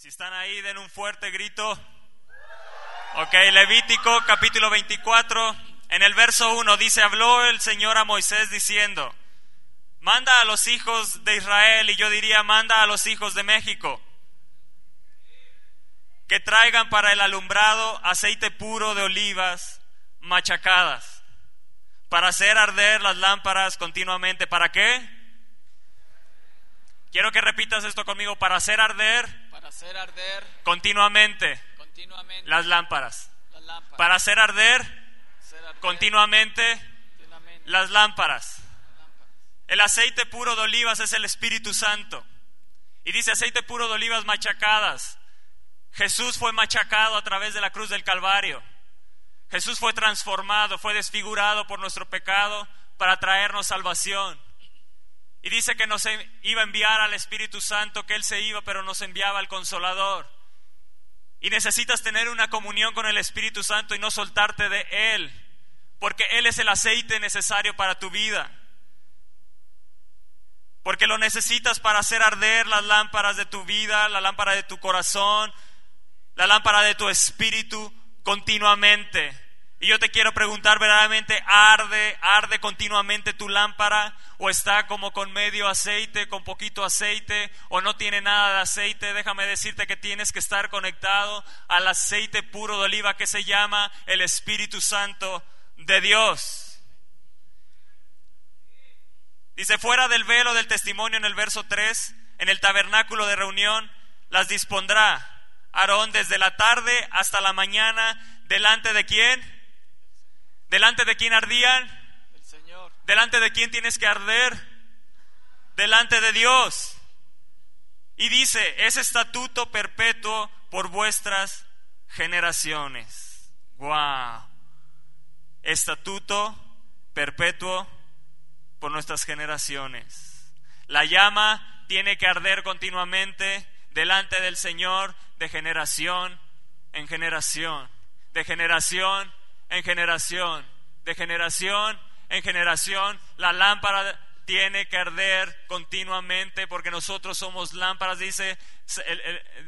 Si están ahí, den un fuerte grito. Ok, Levítico capítulo 24, en el verso 1 dice, habló el Señor a Moisés diciendo, manda a los hijos de Israel, y yo diría, manda a los hijos de México, que traigan para el alumbrado aceite puro de olivas machacadas, para hacer arder las lámparas continuamente. ¿Para qué? Quiero que repitas esto conmigo, para hacer arder para hacer arder continuamente continuamente las lámparas. las lámparas. Para hacer arder hacer arder continuamente continuamente las lámparas. las lámparas. El aceite puro de olivas es el Espíritu Santo. Y dice aceite puro de olivas machacadas. Jesús fue machacado a través de la cruz del Calvario. Jesús fue transformado, fue desfigurado por nuestro pecado para traernos salvación. Y dice que nos iba a enviar al Espíritu Santo, que Él se iba, pero nos enviaba al Consolador. Y necesitas tener una comunión con el Espíritu Santo y no soltarte de Él, porque Él es el aceite necesario para tu vida. Porque lo necesitas para hacer arder las lámparas de tu vida, la lámpara de tu corazón, la lámpara de tu espíritu continuamente. Y yo te quiero preguntar verdaderamente, ¿arde, arde continuamente tu lámpara? ¿O está como con medio aceite, con poquito aceite? ¿O no tiene nada de aceite? Déjame decirte que tienes que estar conectado al aceite puro de oliva que se llama el Espíritu Santo de Dios. Dice, fuera del velo del testimonio en el verso 3, en el tabernáculo de reunión, las dispondrá Aarón desde la tarde hasta la mañana, delante de quién? ¿Delante de quién ardían? El Señor ¿Delante de quién tienes que arder? Delante de Dios. Y dice, es estatuto perpetuo por vuestras generaciones. Wow. Estatuto perpetuo por nuestras generaciones. La llama tiene que arder continuamente delante del Señor de generación en generación, de generación en generación, de generación en generación. La lámpara tiene que arder continuamente porque nosotros somos lámparas, dice,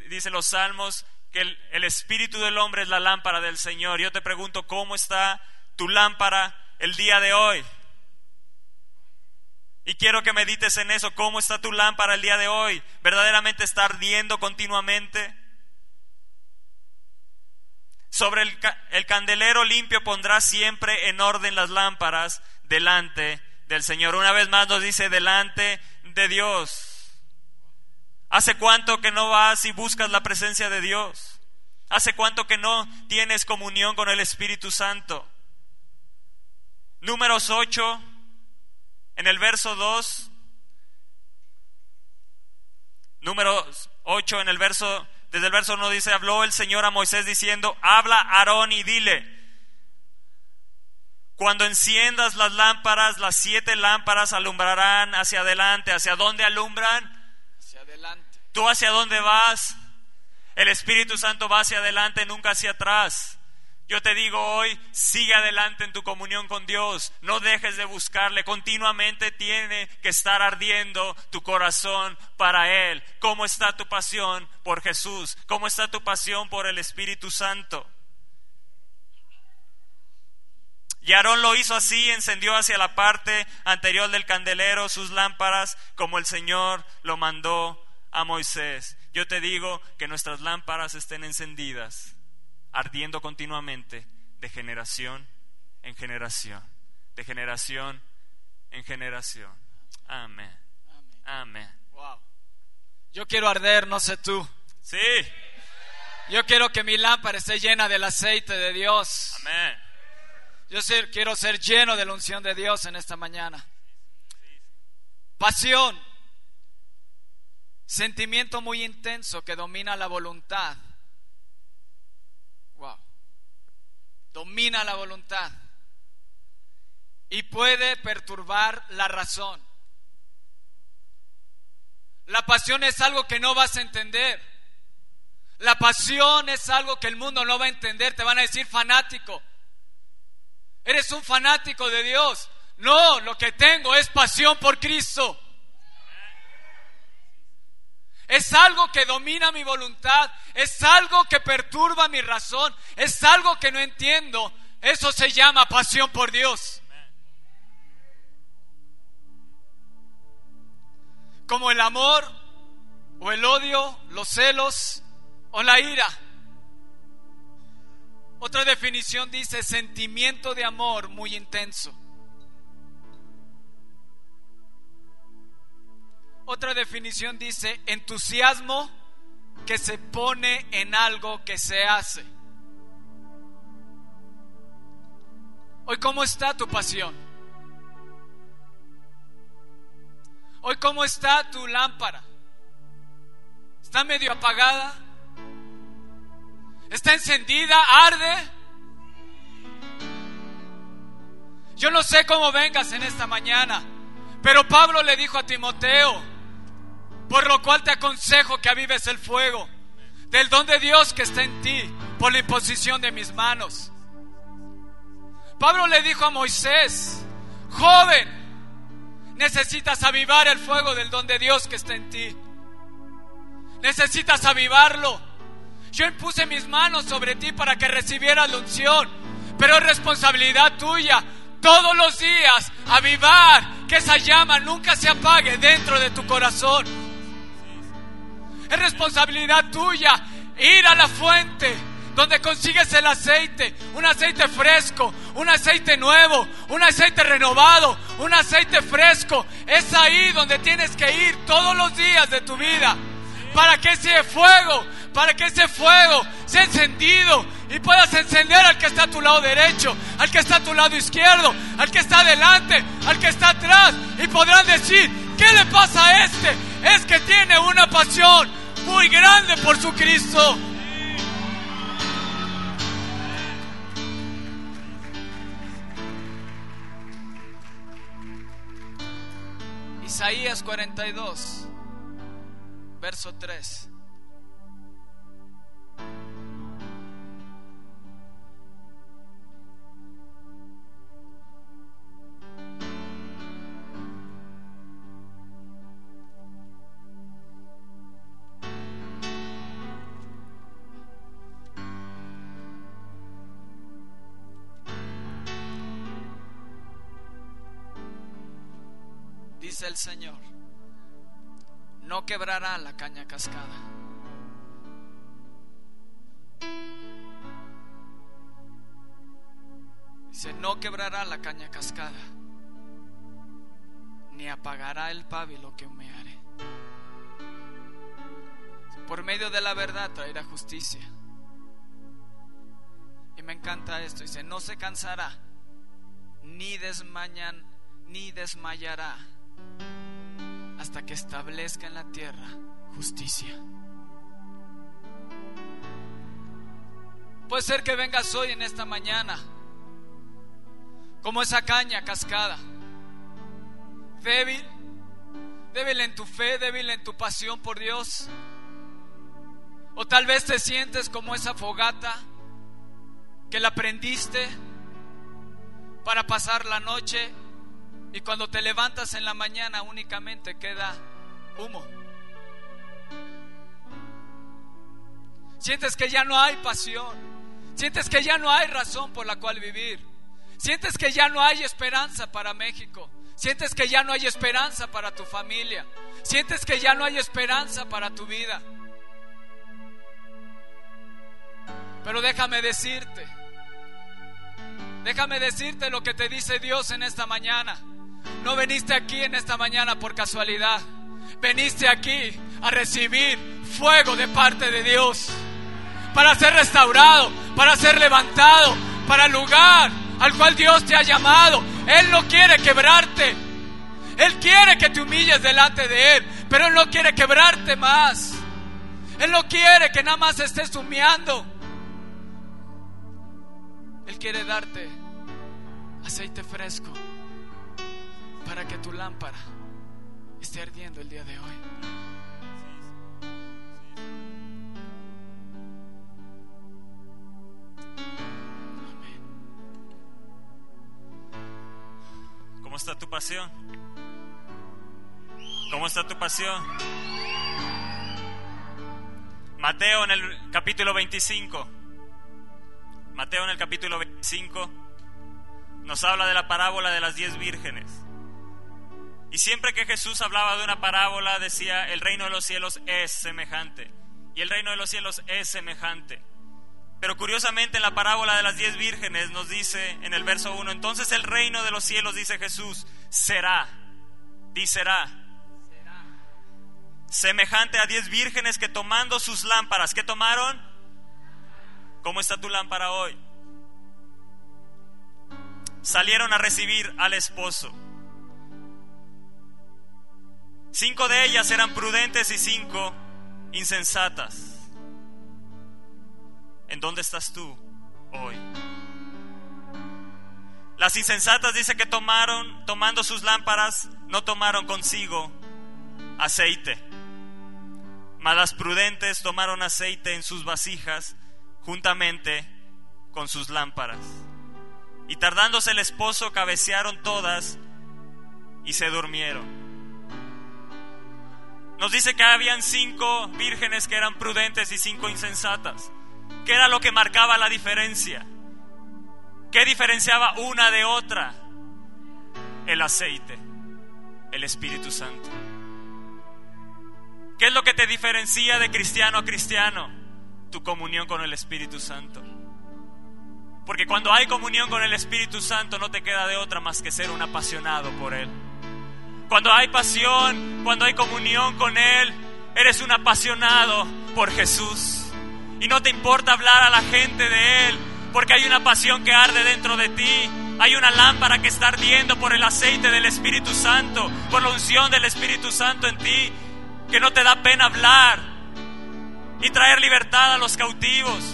dice los salmos, que el, el espíritu del hombre es la lámpara del Señor. Yo te pregunto, ¿cómo está tu lámpara el día de hoy? Y quiero que medites en eso, ¿cómo está tu lámpara el día de hoy? ¿Verdaderamente está ardiendo continuamente? Sobre el, ca- el candelero limpio pondrá siempre en orden las lámparas delante del Señor. Una vez más nos dice delante de Dios. ¿Hace cuánto que no vas y buscas la presencia de Dios? ¿Hace cuánto que no tienes comunión con el Espíritu Santo? Números 8, en el verso 2. Números 8, en el verso, desde el verso 1 dice, habló el Señor a Moisés diciendo, habla a Aarón y dile, cuando enciendas las lámparas, las siete lámparas alumbrarán hacia adelante. ¿Hacia dónde alumbran? hacia adelante. ¿Tú hacia dónde vas? El Espíritu Santo va hacia adelante, nunca hacia atrás. Yo te digo hoy, sigue adelante en tu comunión con Dios, no dejes de buscarle, continuamente tiene que estar ardiendo tu corazón para Él. ¿Cómo está tu pasión por Jesús? ¿Cómo está tu pasión por el Espíritu Santo? Y Aarón lo hizo así, encendió hacia la parte anterior del candelero sus lámparas, como el Señor lo mandó a Moisés. Yo te digo que nuestras lámparas estén encendidas, ardiendo continuamente, de generación en generación, de generación en generación. Amén. Amén. Wow. Yo quiero arder, no sé tú. Sí. Yo quiero que mi lámpara esté llena del aceite de Dios. Amén. Yo ser- quiero ser lleno de la unción de Dios en esta mañana. Pasión. Sentimiento muy intenso que domina la voluntad. Wow. Domina la voluntad. Y puede perturbar la razón. La pasión es algo que no vas a entender. La pasión es algo que el mundo no va a entender. Te van a decir fanático. Eres un fanático de Dios. No, lo que tengo es pasión por Cristo. Es algo que domina mi voluntad, es algo que perturba mi razón, es algo que no entiendo. Eso se llama pasión por Dios. Como el amor o el odio, los celos o la ira. Otra definición dice sentimiento de amor muy intenso. Otra definición dice entusiasmo que se pone en algo que se hace. Hoy, ¿cómo está tu pasión? Hoy, ¿cómo está tu lámpara? ¿Está medio apagada? ¿Está encendida? ¿Arde? Yo no sé cómo vengas en esta mañana, pero Pablo le dijo a Timoteo, por lo cual te aconsejo que avives el fuego del don de Dios que está en ti por la imposición de mis manos. Pablo le dijo a Moisés, joven, necesitas avivar el fuego del don de Dios que está en ti. Necesitas avivarlo. Yo impuse mis manos sobre ti para que recibieras la unción, pero es responsabilidad tuya todos los días avivar que esa llama nunca se apague dentro de tu corazón. Es responsabilidad tuya ir a la fuente donde consigues el aceite, un aceite fresco, un aceite nuevo, un aceite renovado, un aceite fresco. Es ahí donde tienes que ir todos los días de tu vida para que ese fuego, para que ese fuego sea encendido y puedas encender al que está a tu lado derecho, al que está a tu lado izquierdo, al que está adelante, al que está atrás y podrán decir, ¿qué le pasa a este? Es que tiene una pasión muy grande por su Cristo. Isaías 42, verso 3. Señor, no quebrará la caña cascada. Dice, no quebrará la caña cascada, ni apagará el pábilo que humeare. Por medio de la verdad traerá justicia. Y me encanta esto, dice, no se cansará, ni desmañan, ni desmayará hasta que establezca en la tierra justicia. Puede ser que vengas hoy en esta mañana como esa caña cascada, débil, débil en tu fe, débil en tu pasión por Dios. O tal vez te sientes como esa fogata que la prendiste para pasar la noche y cuando te levantas en la mañana únicamente queda humo. Sientes que ya no hay pasión. Sientes que ya no hay razón por la cual vivir. Sientes que ya no hay esperanza para México. Sientes que ya no hay esperanza para tu familia. Sientes que ya no hay esperanza para tu vida. Pero déjame decirte, déjame decirte lo que te dice Dios en esta mañana. No veniste aquí en esta mañana por casualidad. Veniste aquí a recibir fuego de parte de Dios. Para ser restaurado, para ser levantado, para el lugar al cual Dios te ha llamado. Él no quiere quebrarte. Él quiere que te humilles delante de Él, pero Él no quiere quebrarte más. Él no quiere que nada más estés humeando. Él quiere darte aceite fresco para que tu lámpara esté ardiendo el día de hoy. Amén. ¿Cómo está tu pasión? ¿Cómo está tu pasión? Mateo en el capítulo 25. Mateo en el capítulo 25 nos habla de la parábola de las diez vírgenes. Y siempre que Jesús hablaba de una parábola decía, el reino de los cielos es semejante. Y el reino de los cielos es semejante. Pero curiosamente en la parábola de las diez vírgenes nos dice en el verso 1, entonces el reino de los cielos, dice Jesús, será, será, semejante a diez vírgenes que tomando sus lámparas, ¿qué tomaron? ¿Cómo está tu lámpara hoy? Salieron a recibir al esposo. Cinco de ellas eran prudentes y cinco insensatas. ¿En dónde estás tú hoy? Las insensatas dice que tomaron, tomando sus lámparas, no tomaron consigo aceite. Mas las prudentes tomaron aceite en sus vasijas juntamente con sus lámparas. Y tardándose el esposo, cabecearon todas y se durmieron. Nos dice que habían cinco vírgenes que eran prudentes y cinco insensatas. ¿Qué era lo que marcaba la diferencia? ¿Qué diferenciaba una de otra? El aceite, el Espíritu Santo. ¿Qué es lo que te diferencia de cristiano a cristiano? Tu comunión con el Espíritu Santo. Porque cuando hay comunión con el Espíritu Santo no te queda de otra más que ser un apasionado por Él. Cuando hay pasión, cuando hay comunión con Él, eres un apasionado por Jesús. Y no te importa hablar a la gente de Él, porque hay una pasión que arde dentro de ti. Hay una lámpara que está ardiendo por el aceite del Espíritu Santo, por la unción del Espíritu Santo en ti, que no te da pena hablar y traer libertad a los cautivos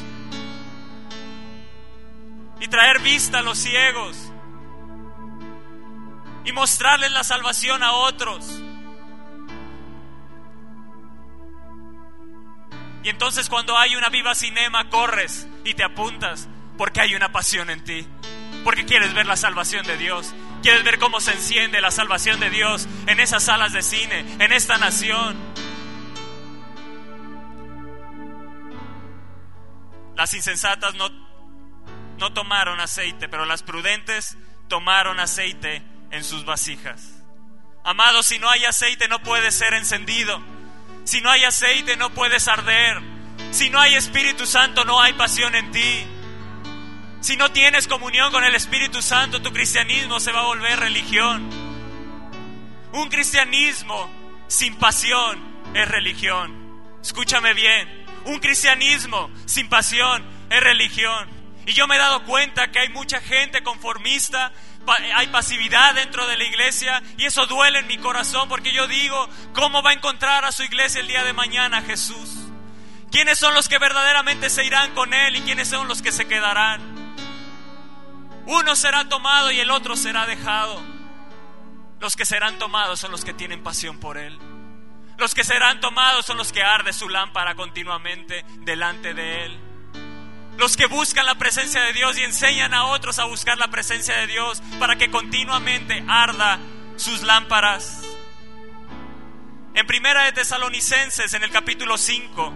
y traer vista a los ciegos y mostrarles la salvación a otros. Y entonces cuando hay una viva cinema, corres y te apuntas porque hay una pasión en ti. Porque quieres ver la salvación de Dios. Quieres ver cómo se enciende la salvación de Dios en esas salas de cine, en esta nación. Las insensatas no, no tomaron aceite, pero las prudentes tomaron aceite en sus vasijas. Amado, si no hay aceite no puede ser encendido. Si no hay aceite no puedes arder. Si no hay Espíritu Santo no hay pasión en ti. Si no tienes comunión con el Espíritu Santo, tu cristianismo se va a volver religión. Un cristianismo sin pasión es religión. Escúchame bien. Un cristianismo sin pasión es religión. Y yo me he dado cuenta que hay mucha gente conformista hay pasividad dentro de la iglesia y eso duele en mi corazón porque yo digo, ¿cómo va a encontrar a su iglesia el día de mañana Jesús? ¿Quiénes son los que verdaderamente se irán con Él y quiénes son los que se quedarán? Uno será tomado y el otro será dejado. Los que serán tomados son los que tienen pasión por Él. Los que serán tomados son los que arde su lámpara continuamente delante de Él los que buscan la presencia de Dios y enseñan a otros a buscar la presencia de Dios para que continuamente arda sus lámparas. En Primera de Tesalonicenses, en el capítulo 5,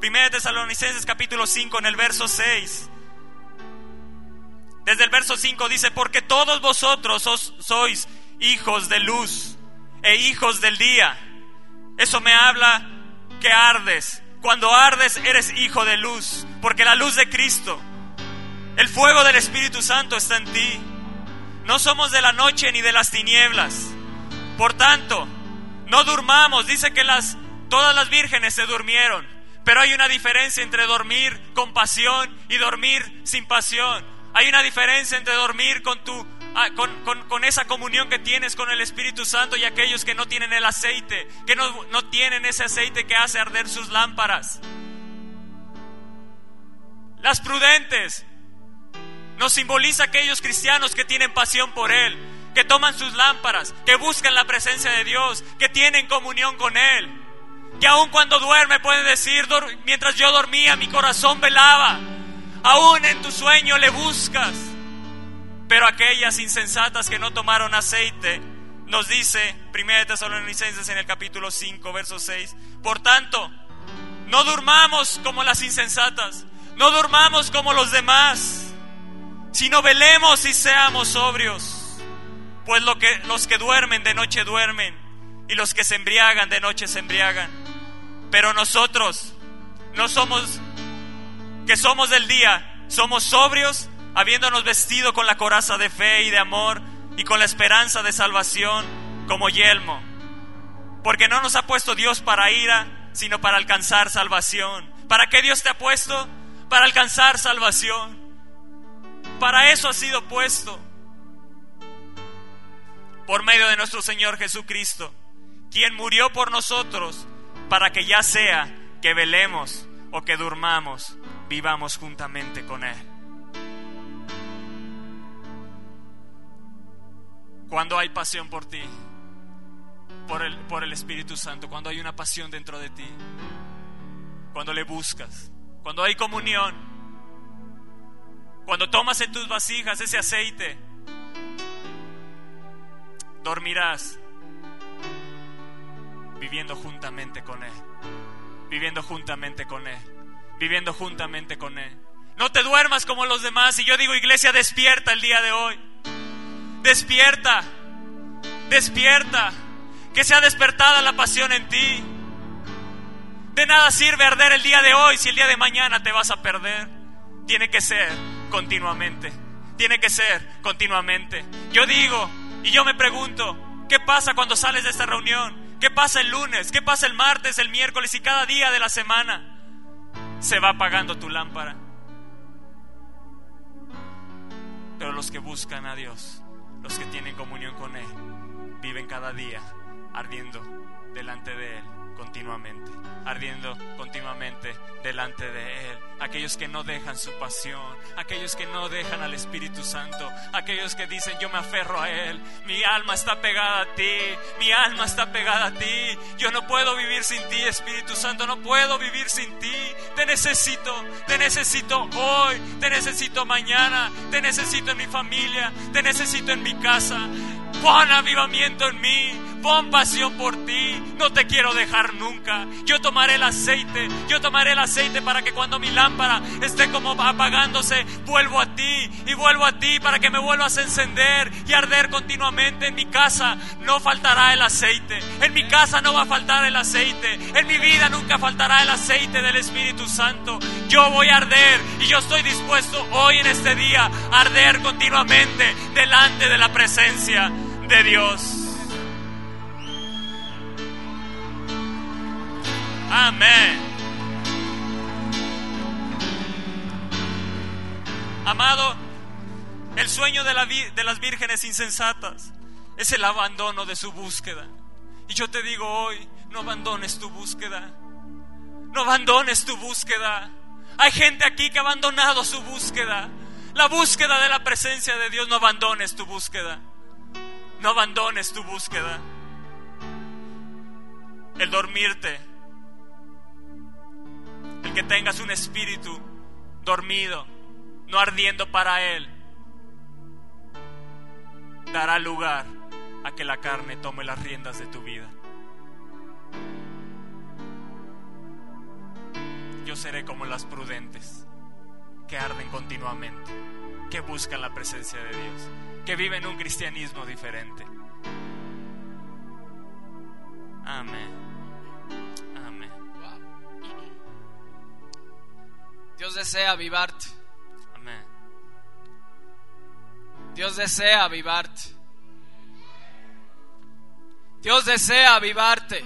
Primera de Tesalonicenses capítulo 5, en el verso 6, desde el verso 5 dice, porque todos vosotros sois hijos de luz e hijos del día. Eso me habla que ardes, cuando ardes eres hijo de luz, porque la luz de Cristo, el fuego del Espíritu Santo está en ti. No somos de la noche ni de las tinieblas. Por tanto, no durmamos. Dice que las, todas las vírgenes se durmieron. Pero hay una diferencia entre dormir con pasión y dormir sin pasión. Hay una diferencia entre dormir con tu Ah, con, esa comunión que tienes con el Espíritu Santo y aquellos que no tienen el aceite, que no, no tienen ese aceite que hace arder sus lámparas. Las prudentes nos simboliza aquellos cristianos que tienen pasión por Él, que toman sus lámparas, que buscan la presencia de Dios, que tienen comunión con Él, que aun cuando duerme puede decir, mientras yo dormía mi corazón velaba, aún en tu sueño le buscas. Pero aquellas insensatas que no tomaron aceite, nos dice 1 Tesalonicenses en el capítulo 5, verso 6, por tanto, No durmamos como las insensatas. No durmamos como los demás. Sino velemos y seamos sobrios. Pues lo que, los que duermen de noche duermen. Y los que se embriagan de noche se embriagan. Pero nosotros no somos que somos del día. Somos sobrios habiéndonos vestido con la coraza de fe y de amor y con la esperanza de salvación como yelmo. Porque no nos ha puesto Dios para ira, sino para alcanzar salvación. ¿Para qué Dios te ha puesto? Para alcanzar salvación. Para eso ha sido puesto. Por medio de nuestro Señor Jesucristo, quien murió por nosotros, para que ya sea que velemos o que durmamos, vivamos juntamente con Él. Cuando hay pasión por ti, por el, por el Espíritu Santo, cuando hay una pasión dentro de ti, cuando le buscas, cuando hay comunión, cuando tomas en tus vasijas ese aceite, dormirás viviendo juntamente con Él, viviendo juntamente con Él, viviendo juntamente con Él. No te duermas como los demás. Y yo digo, iglesia, despierta el día de hoy. Despierta, despierta que sea despertada la pasión en ti. De nada sirve arder el día de hoy si el día de mañana te vas a perder. Tiene que ser continuamente. Tiene que ser continuamente. Yo digo y yo me pregunto, ¿qué pasa cuando sales de esta reunión? ¿Qué pasa el lunes? ¿Qué pasa el martes, el miércoles y cada día de la semana? Se va apagando tu lámpara. Pero los que buscan a Dios, los que tienen comunión con Él, viven cada día ardiendo delante de Él continuamente, ardiendo continuamente delante de Él. Aquellos que no dejan su pasión, aquellos que no dejan al Espíritu Santo, aquellos que dicen yo me aferro a Él, mi alma está pegada a ti, mi alma está pegada a ti, yo no puedo vivir sin ti, Espíritu Santo, no puedo vivir sin ti, te necesito, te necesito hoy, te necesito mañana, te necesito en mi familia, te necesito en mi casa. Pon avivamiento en mí, pon pasión por ti, no te quiero dejar nunca. Yo tomaré el aceite, yo tomaré el aceite para que cuando mi lámpara esté como apagándose, vuelvo a ti y vuelvo a ti para que me vuelvas a encender y arder continuamente. En mi casa no faltará el aceite, en mi casa no va a faltar el aceite, en mi vida nunca faltará el aceite del Espíritu Santo. Yo voy a arder y yo estoy dispuesto hoy en este día a arder continuamente delante de la presencia de Dios. Amén. Amado, el sueño de, la de, las vírgenes insensatas es el abandono de su búsqueda. Y yo te digo hoy, no abandones tu búsqueda. No abandones tu búsqueda. Hay gente aquí que ha abandonado su búsqueda. La búsqueda de la presencia de Dios, no abandones tu búsqueda. No abandones tu búsqueda. El dormirte. El que tengas un espíritu dormido, no ardiendo para Él, dará lugar a que la carne tome las riendas de tu vida. Yo seré como las prudentes, que arden continuamente, que buscan la presencia de Dios que viven un cristianismo diferente. Amén. Amén. Dios desea avivarte. Amén. Dios desea avivarte. Dios desea avivarte.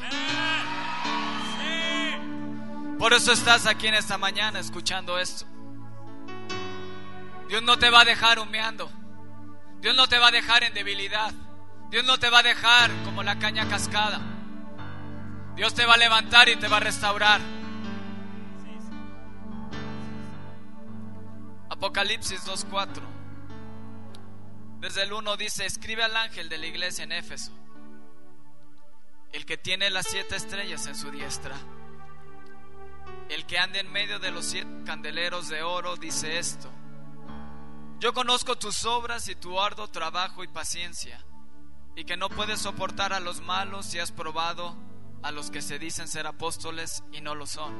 Por eso estás aquí en esta mañana escuchando esto. Dios no te va a dejar humeando. Dios no te va a dejar en debilidad. Dios no te va a dejar como la caña cascada. Dios te va a levantar y te va a restaurar. Apocalipsis 2.4. Desde el 1 dice, escribe al ángel de la iglesia en Éfeso, el que tiene las siete estrellas en su diestra, el que anda en medio de los siete candeleros de oro, dice esto. Yo conozco tus obras y tu arduo trabajo y paciencia, y que no puedes soportar a los malos y has probado a los que se dicen ser apóstoles y no lo son,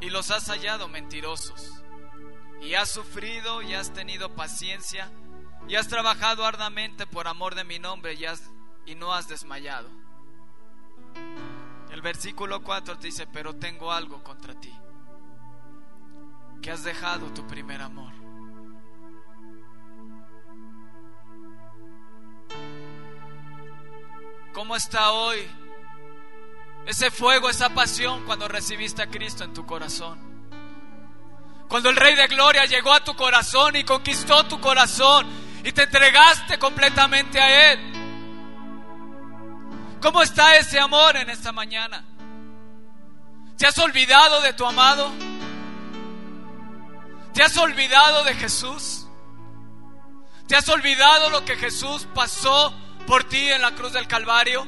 y los has hallado mentirosos. Y has sufrido y has tenido paciencia y has trabajado arduamente por amor de mi nombre y, no has desmayado. El versículo 4 te dice, pero tengo algo contra ti, que has dejado tu primer amor. ¿Cómo está hoy ese fuego, esa pasión cuando recibiste a Cristo en tu corazón? Cuando el Rey de Gloria llegó a tu corazón y conquistó tu corazón y te entregaste completamente a Él. ¿Cómo está ese amor en esta mañana? ¿Te has olvidado de tu amado? ¿Te has olvidado de Jesús? ¿Te has olvidado lo que Jesús pasó por ti en la cruz del Calvario?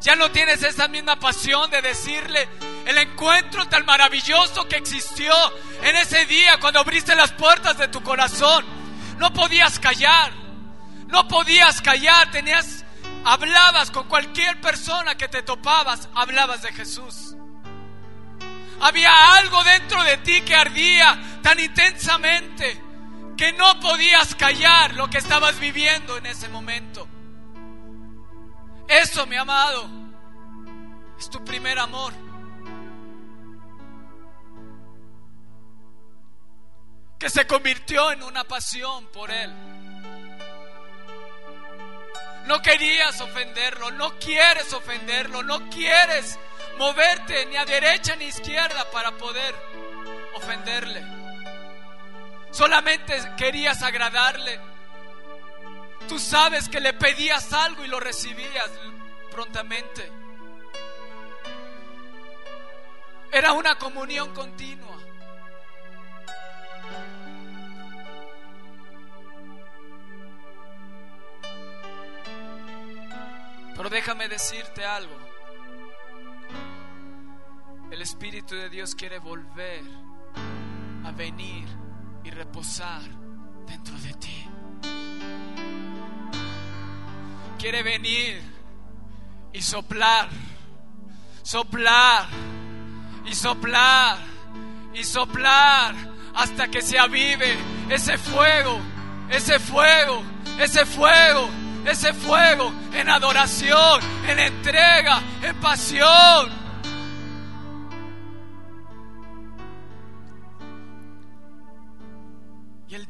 Ya no tienes esa misma pasión de decirle el encuentro tan maravilloso que existió en ese día cuando abriste las puertas de tu corazón. No podías callar, no podías callar, tenías, hablabas con cualquier persona que te topabas, hablabas de Jesús. Había algo dentro de ti que ardía tan intensamente que no podías callar lo que estabas viviendo en ese momento. Eso, mi amado, es tu primer amor. Que se convirtió en una pasión por Él. No querías ofenderlo, no quieres ofenderlo, no quieres moverte ni a derecha ni a izquierda para poder ofenderle. Solamente querías agradarle. Tú sabes que le pedías algo y lo recibías prontamente. Era una comunión continua. Pero déjame decirte algo. El Espíritu de Dios quiere volver a venir y reposar dentro de ti. Quiere venir y soplar, soplar y soplar y soplar hasta que se avive ese fuego, ese fuego, ese fuego, ese fuego en adoración, en entrega, en pasión.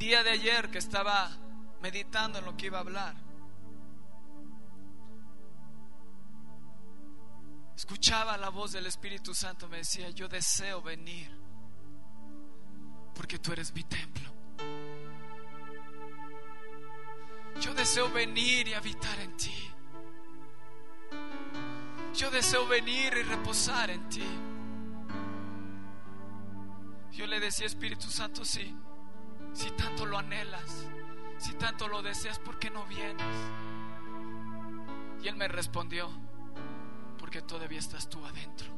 Día de ayer que estaba meditando en lo que iba a hablar, escuchaba la voz del Espíritu Santo, me decía, yo deseo venir, porque tú eres mi templo. Yo deseo venir y habitar en ti. Yo deseo venir y reposar en ti. Yo le decía, Espíritu Santo, sí. Si tanto lo anhelas, si tanto lo deseas, ¿por qué no vienes? Y él me respondió, porque todavía estás tú adentro.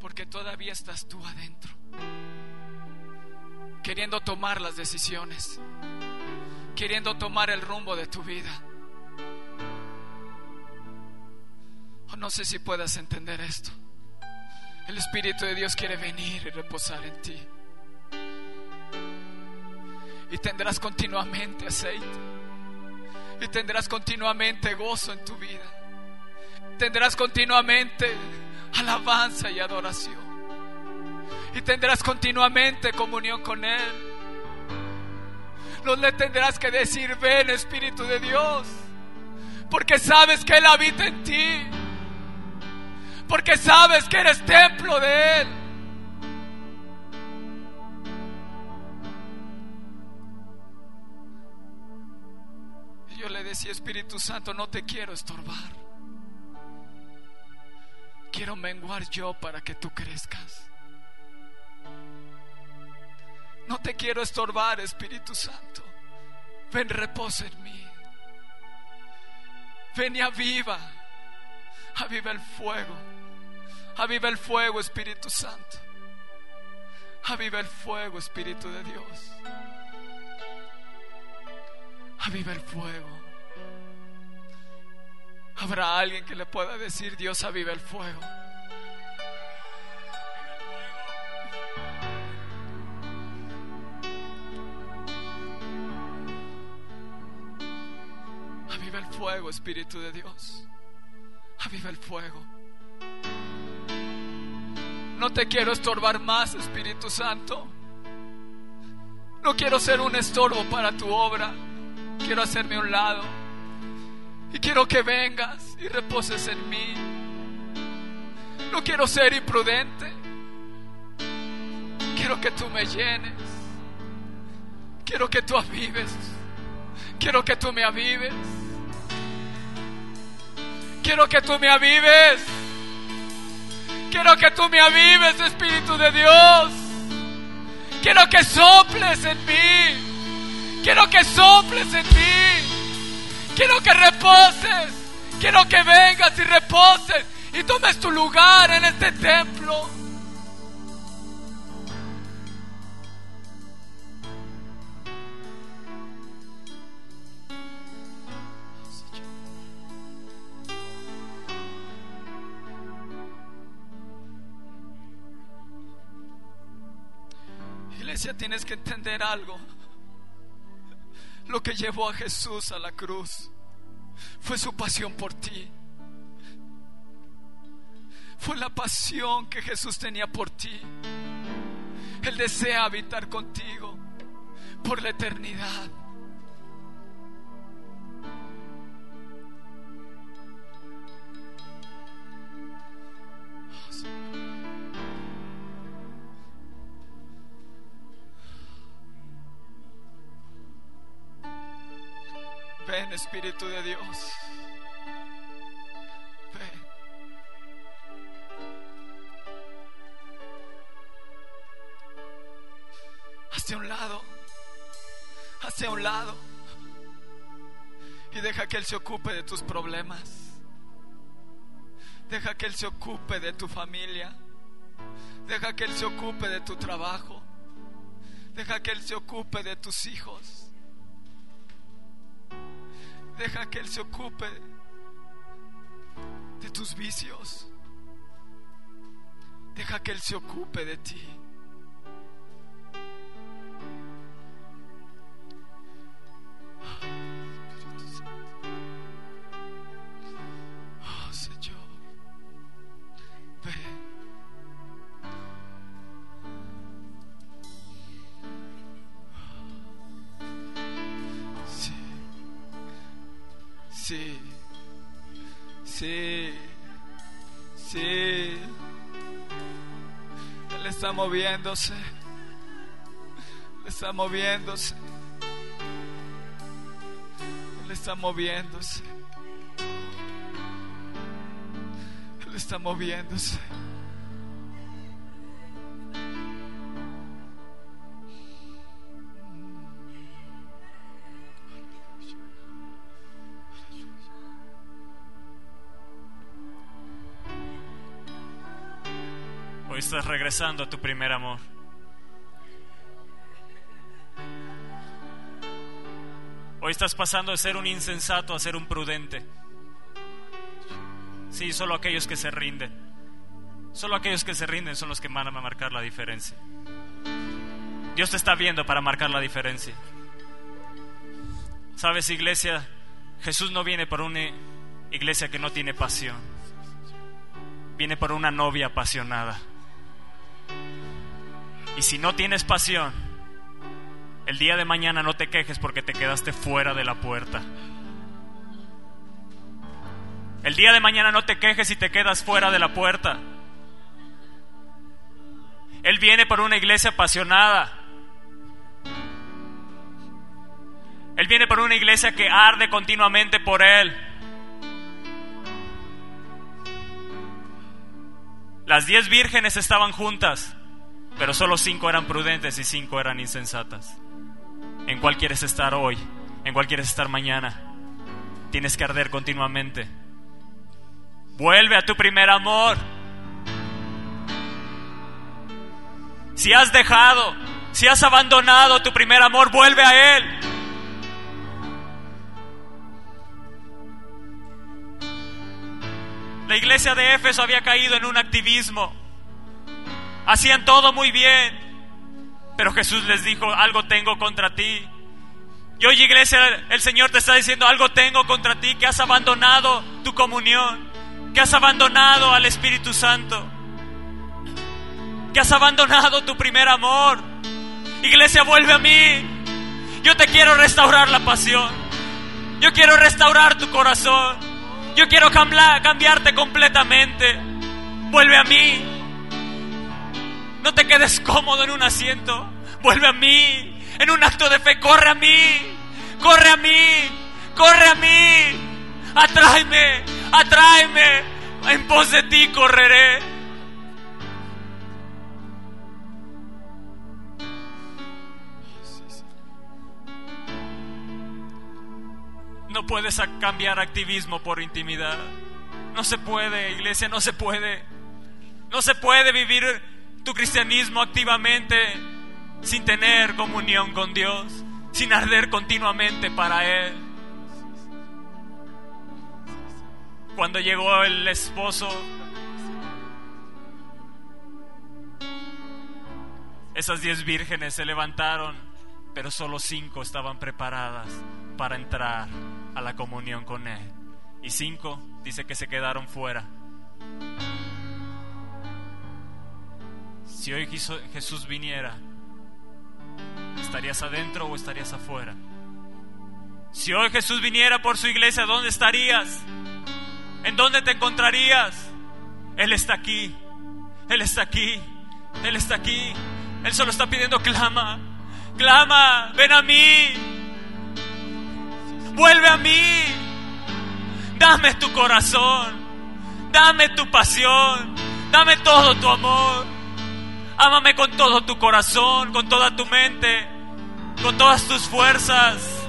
Porque todavía estás tú adentro. Queriendo tomar las decisiones. Queriendo tomar el rumbo de tu vida. O no sé si puedas entender esto. El Espíritu de Dios quiere venir y reposar en ti. Y tendrás continuamente aceite. Y tendrás continuamente gozo en tu vida. Tendrás continuamente alabanza y adoración. Y tendrás continuamente comunión con Él. No le tendrás que decir, ven Espíritu de Dios. Porque sabes que Él habita en ti porque sabes que eres templo de Él. Y yo le decía, Espíritu Santo, no te quiero estorbar. Quiero menguar yo para que tú crezcas. No te quiero estorbar, Espíritu Santo. Ven, reposa en mí. Ven y aviva. Aviva el fuego Aviva el fuego, Espíritu Santo. Aviva el fuego, Espíritu de Dios. Aviva el fuego. Habrá alguien que le pueda decir, Dios aviva el fuego. Aviva el fuego, Espíritu de Dios. Aviva el fuego. No te quiero estorbar más, Espíritu Santo. No quiero ser un estorbo para tu obra. Quiero hacerme un lado. Y quiero que vengas y reposes en mí. No quiero ser imprudente. Quiero que tú me llenes. Quiero que tú avives. Quiero que tú me avives. Quiero que tú me avives. Quiero que tú me avives, Espíritu de Dios. Quiero que soples en mí. Quiero que soples en mí. Quiero que reposes. Quiero que vengas y reposes y tomes tu lugar en este templo. Iglesia, tienes que entender algo. Lo que llevó a Jesús a la cruz fue su pasión por ti. Fue la pasión que Jesús tenía por ti. Él desea habitar contigo por la eternidad. Ven, Espíritu de Dios. Ven. Hacia un lado. Hacia un lado. Y deja que Él se ocupe de tus problemas. Deja que Él se ocupe de tu familia. Deja que Él se ocupe de tu trabajo. Deja que Él se ocupe de tus hijos. Deja que Él se ocupe de tus vicios. Deja que Él se ocupe de ti. Moviéndose. Él está moviéndose. Él está moviéndose. Él está moviéndose. Regresando a tu primer amor. Hoy estás pasando de ser un insensato a ser un prudente. Sí, solo aquellos que se rinden. Solo aquellos que se rinden son los que van a marcar la diferencia. Dios te está viendo para marcar la diferencia. Sabes, iglesia, Jesús no viene por una iglesia que no tiene pasión. Viene por una novia apasionada. Y si no tienes pasión, el día de mañana no te quejes porque te quedaste fuera de la puerta. El día de mañana no te quejes si te quedas fuera de la puerta. Él viene por una iglesia apasionada. Él viene por una iglesia que arde continuamente por Él. Las diez vírgenes estaban juntas, pero solo cinco eran prudentes y cinco eran insensatas. ¿En cuál quieres estar hoy? ¿En cuál quieres estar mañana? Tienes que arder continuamente. Vuelve a tu primer amor. Si has dejado, si has abandonado tu primer amor, vuelve a Él. La iglesia de Éfeso había caído en un activismo. Hacían todo muy bien. Pero Jesús les dijo, algo tengo contra ti. Y hoy iglesia, el Señor te está diciendo, algo tengo contra ti, que has abandonado tu comunión, que has abandonado al Espíritu Santo, que has abandonado tu primer amor. Iglesia, vuelve a mí. Yo te quiero restaurar la pasión. Yo quiero restaurar tu corazón. Yo quiero cambiarte completamente. Vuelve a mí. No te quedes cómodo en un asiento. Vuelve a mí. En un acto de fe, corre a mí. Corre a mí. Corre a mí. Atráeme. Atráeme. En pos de ti correré. No puedes cambiar activismo por intimidad. No se puede, iglesia, no se puede. No se puede vivir tu cristianismo activamente sin tener comunión con Dios, sin arder continuamente para Él. Cuando llegó el esposo, esas diez vírgenes se levantaron, pero solo cinco estaban preparadas para entrar a la comunión con Él. Y cinco dice que se quedaron fuera. Si hoy Jesús viniera, ¿estarías adentro o estarías afuera? Si hoy Jesús viniera por su iglesia, ¿dónde estarías? ¿En dónde te encontrarías? Él está aquí, Él está aquí, Él está aquí. Él solo está pidiendo, clama, clama, ven a mí, vuelve a mí, dame tu corazón, dame tu pasión, dame todo tu amor. Ámame con todo tu corazón, con toda tu mente, con todas tus fuerzas.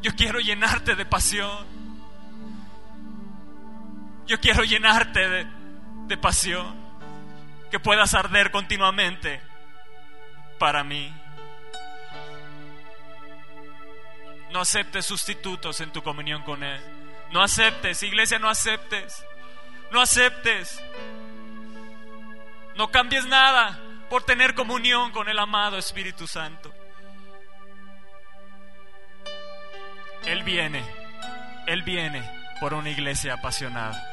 Yo quiero llenarte de pasión. Yo quiero llenarte de, de pasión. Que puedas arder continuamente para mí. No aceptes sustitutos en tu comunión con Él. No aceptes, iglesia, no aceptes no aceptes. No cambies nada por tener comunión con el amado Espíritu Santo. Él viene, Él viene por una iglesia apasionada.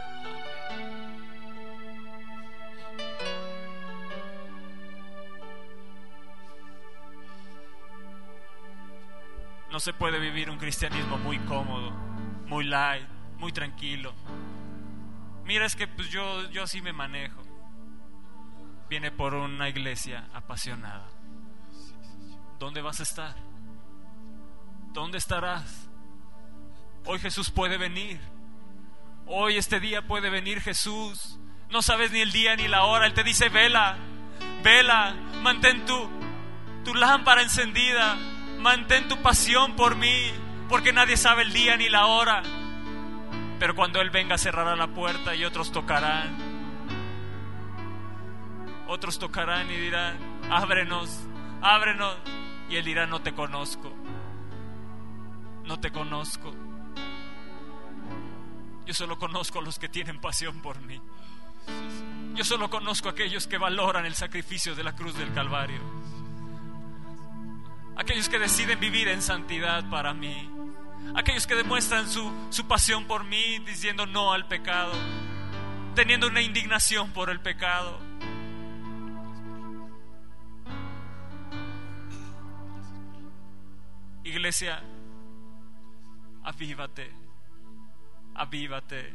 No se puede vivir un cristianismo muy cómodo, muy light, muy tranquilo. Mira, es que pues yo, yo así me manejo. Viene por una iglesia apasionada. ¿Dónde vas a estar? ¿Dónde estarás? Hoy Jesús puede venir. Hoy este día puede venir Jesús. No sabes ni el día ni la hora. Él te dice, vela, vela, mantén tu, tu lámpara encendida, mantén tu pasión por mí, porque nadie sabe el día ni la hora. Pero cuando Él venga cerrará la puerta y otros tocarán. Otros tocarán y dirán, ábrenos, ábrenos. Y Él dirá, no te conozco. No te conozco. Yo solo conozco a los que tienen pasión por mí. Yo solo conozco a aquellos que valoran el sacrificio de la cruz del Calvario. Aquellos que deciden vivir en santidad para mí aquellos que demuestran su, su pasión por mí diciendo no al pecado, teniendo una indignación por el pecado. Iglesia, avívate, avívate.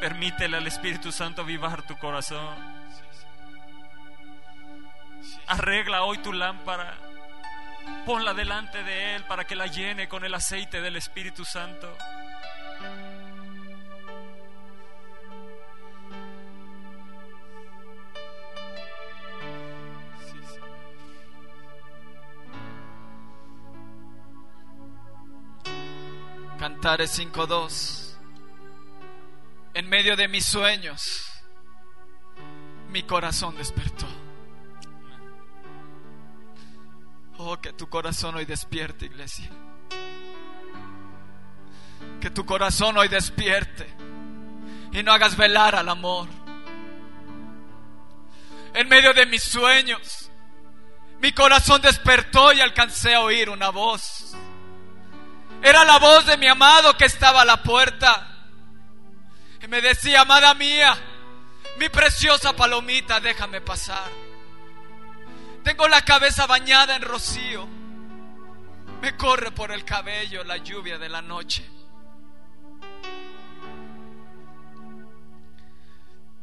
Permítele al Espíritu Santo avivar tu corazón. Arregla hoy tu lámpara. Ponla delante de Él para que la llene con el aceite del Espíritu Santo. Cantares 5.2. En medio de mis sueños, mi corazón despertó. Oh, que tu corazón hoy despierte, iglesia. Que tu corazón hoy despierte y no hagas velar al amor. En medio de mis sueños, mi corazón despertó y alcancé a oír una voz. Era la voz de mi amado que estaba a la puerta. Y me decía, amada mía, mi preciosa palomita, déjame pasar. Tengo la cabeza bañada en rocío. Me corre por el cabello la lluvia de la noche.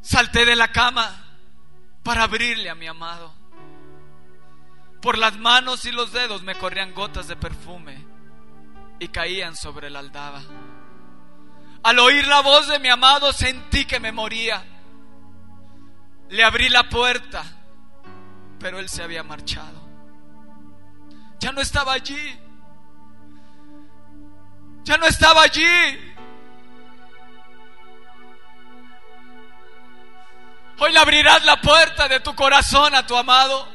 Salté de la cama para abrirle a mi amado. Por las manos y los dedos me corrían gotas de perfume y caían sobre la aldaba. Al oír la voz de mi amado sentí que me moría. Le abrí la puerta, pero él se había marchado. Ya no estaba allí. Ya no estaba allí. Hoy le abrirás la puerta de tu corazón a tu amado.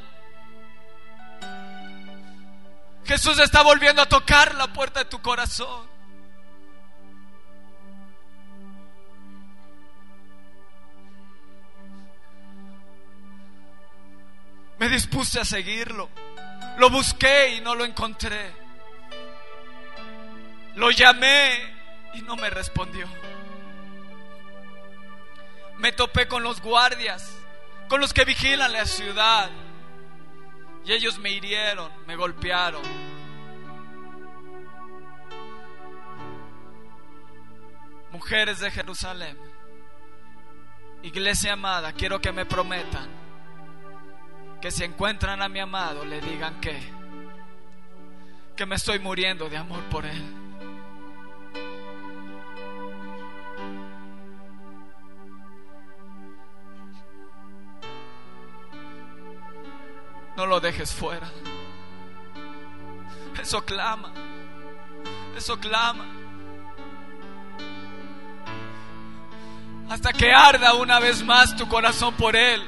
Jesús está volviendo a tocar la puerta de tu corazón. Me dispuse a seguirlo. Lo busqué y no lo encontré. Lo llamé y no me respondió. Me topé con los guardias, con los que vigilan la ciudad. Y ellos me hirieron, me golpearon. Mujeres de Jerusalén, iglesia amada, quiero que me prometan que si encuentran a mi amado le digan que que me estoy muriendo de amor por él. No lo dejes fuera. Eso clama. Eso clama. Hasta que arda una vez más tu corazón por Él.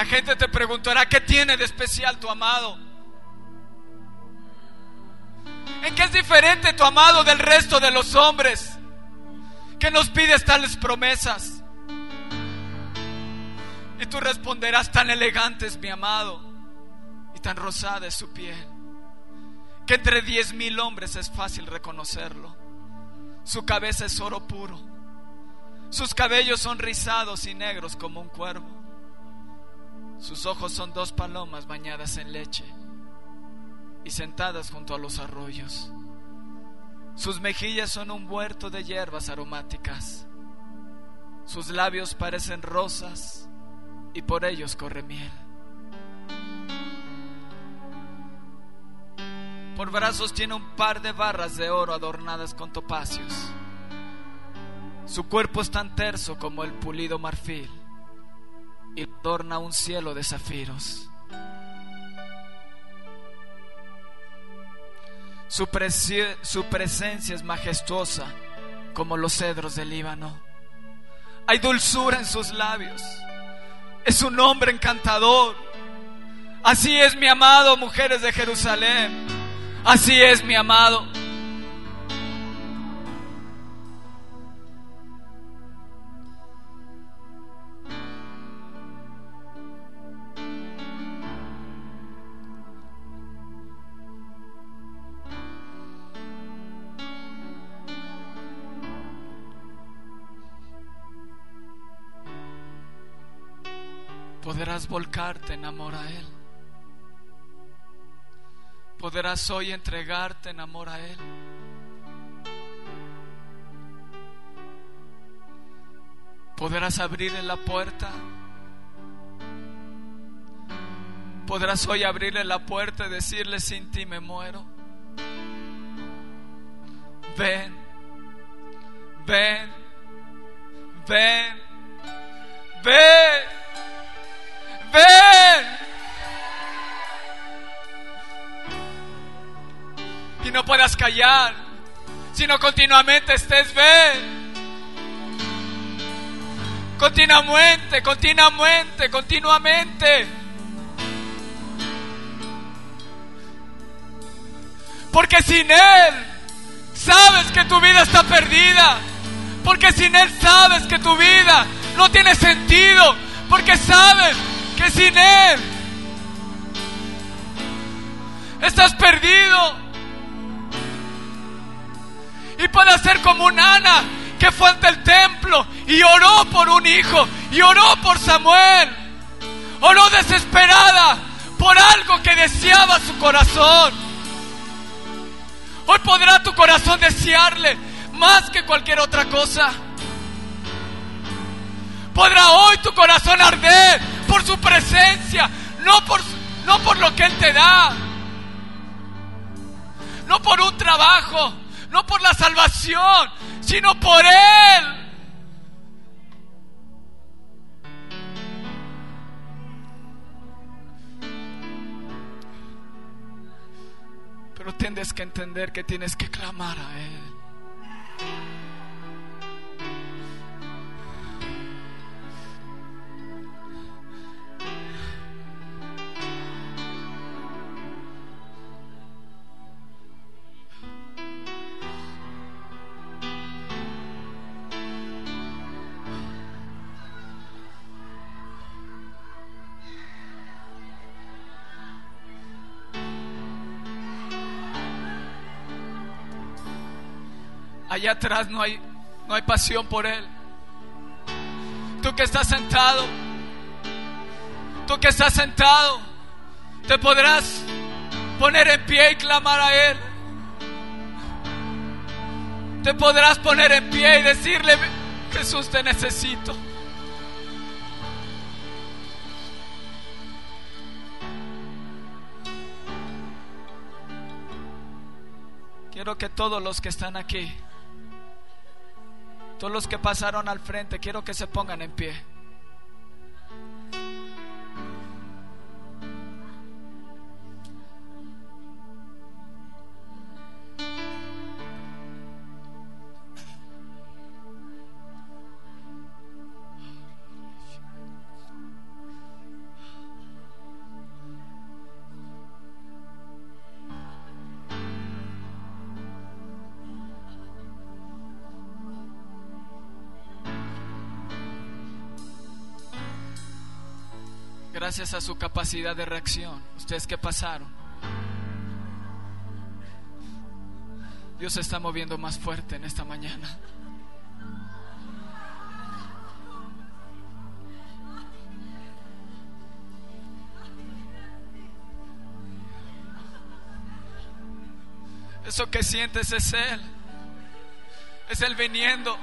La gente te preguntará, ¿qué tiene de especial tu amado? ¿En qué es diferente tu amado del resto de los hombres que nos pides tales promesas? Y tú responderás, tan elegante es mi amado y tan rosada es su piel, que entre diez mil hombres es fácil reconocerlo. Su cabeza es oro puro, sus cabellos son rizados y negros como un cuervo, sus ojos son dos palomas bañadas en leche y sentadas junto a los arroyos. Sus mejillas son un huerto de hierbas aromáticas. Sus labios parecen rosas y por ellos corre miel. Por brazos tiene un par de barras de oro adornadas con topacios. Su cuerpo es tan terso como el pulido marfil adorna un cielo de zafiros. Su, su, presencia es majestuosa como los cedros del Líbano. Hay dulzura en sus labios. Es un hombre encantador. Así es mi amado, mujeres de Jerusalén. Así es mi amado. Podrás volcarte en amor a Él. Podrás hoy entregarte en amor a Él. Podrás abrirle la puerta. Podrás hoy abrirle la puerta y decirle sin ti me muero. Ven, ven, ven, ven ven. Y no puedas callar, sino continuamente estés, ven. continuamente, continuamente, continuamente. Porque sin Él sabes que tu vida está perdida. Porque sin Él sabes que tu vida no tiene sentido. Porque sabes que sin Él estás perdido. Y puede ser como un Ana que fue ante el templo y oró por un hijo y oró por Samuel. Oró desesperada por algo que deseaba su corazón. Hoy podrá tu corazón desearle más que cualquier otra cosa. Podrá hoy tu corazón arder por su presencia, no por, no por lo que Él te da, no por un trabajo, no por la salvación, sino por Él. Pero tienes que entender que tienes que clamar a Él. Allá atrás no hay, no hay pasión por Él. Tú que estás sentado, tú que estás sentado, te podrás poner en pie y clamar a Él. Te podrás poner en pie y decirle, Jesús, te necesito. Quiero que todos los que están aquí todos los que pasaron al frente, quiero que se pongan en pie. Gracias a su capacidad de reacción. Ustedes que pasaron. Dios se está moviendo más fuerte en esta mañana. Eso que sientes es Él. Es Él viniendo.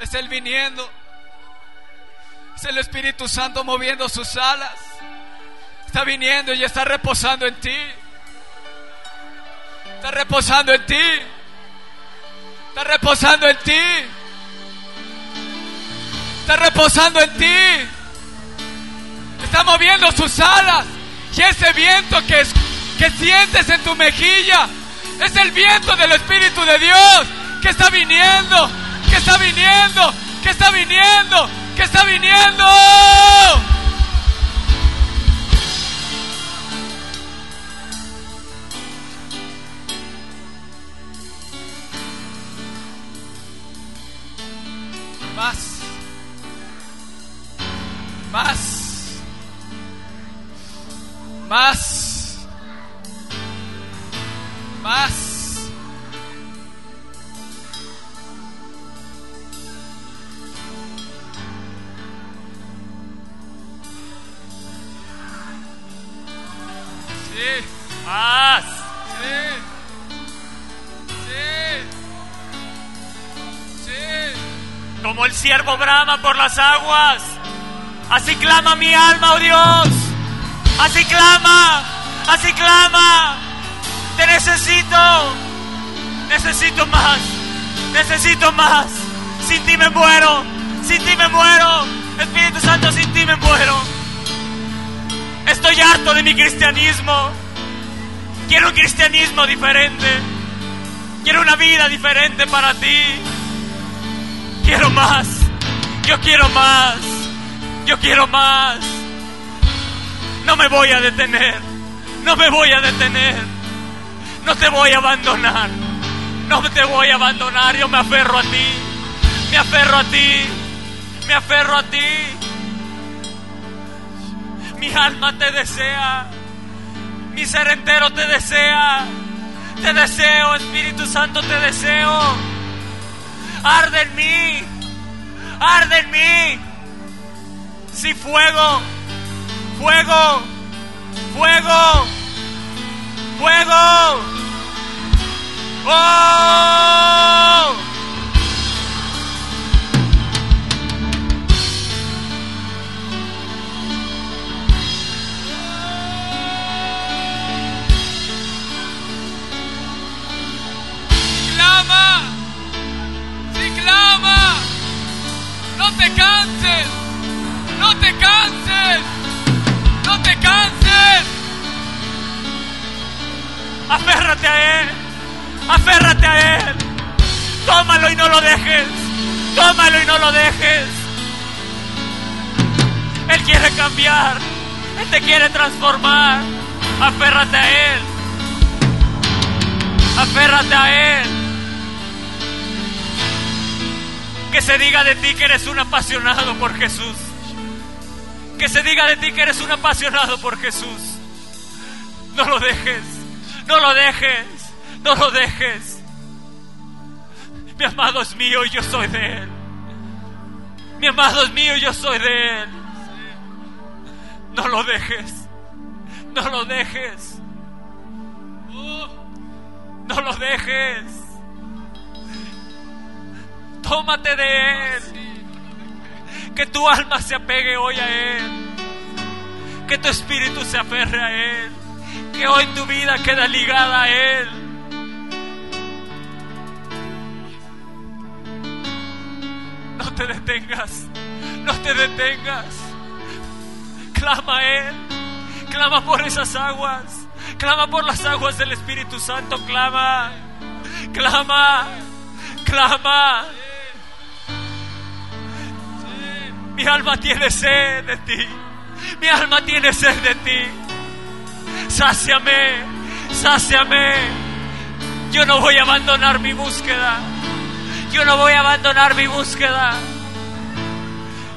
Es Él viniendo. Es el Espíritu Santo moviendo sus alas. Está viniendo y está reposando en ti. Está reposando en ti. Está reposando en ti. Está reposando en ti. Está moviendo sus alas. Y ese viento que, que sientes en tu mejilla es el viento del Espíritu de Dios que está viniendo, que está viniendo, que está viniendo, que está viniendo. Más. Más. Más. Siervo brama por las aguas. Así clama mi alma, oh Dios. Así clama. Así clama. Te necesito. Necesito más. Necesito más. Sin ti me muero. Sin ti me muero. Espíritu Santo, sin ti me muero. Estoy harto de mi cristianismo. Quiero un cristianismo diferente. Quiero una vida diferente para ti. Quiero más. Yo quiero más. Yo quiero más. No me voy a detener. No me voy a detener. No te voy a abandonar. No te voy a abandonar. Yo me aferro a ti. Me aferro a ti. Me aferro a ti. Mi alma te desea. Mi ser entero te desea. Te deseo, Espíritu Santo, te deseo. Arde en mí. Arde en mí. Si fuego. Fuego. Fuego. Fuego. ¡Oh! No te canses, no te canses, no te canses. Aférrate a Él. Aférrate a Él. Tómalo y no lo dejes. Tómalo y no lo dejes. Él quiere cambiar. Él te quiere transformar. Aférrate a Él. Aférrate a Él. Que se diga de ti que eres un apasionado por Jesús. Que se diga de ti que eres un apasionado por Jesús. No lo dejes. No lo dejes. No lo dejes. Mi amado es mío y yo soy de Él. Mi amado es mío y yo soy de Él. No lo dejes. No lo dejes. No lo dejes. Tómate de Él. Que tu alma se apegue hoy a Él. Que tu espíritu se aferre a Él. Que hoy tu vida queda ligada a Él. No te detengas. No te detengas. Clama a Él. Clama por esas aguas. Clama por las aguas del Espíritu Santo. Clama. Clama. Clama. Mi alma tiene sed de ti. Mi alma tiene sed de ti. Sáciame. Sáciame. Yo no voy a abandonar mi búsqueda. Yo no voy a abandonar mi búsqueda.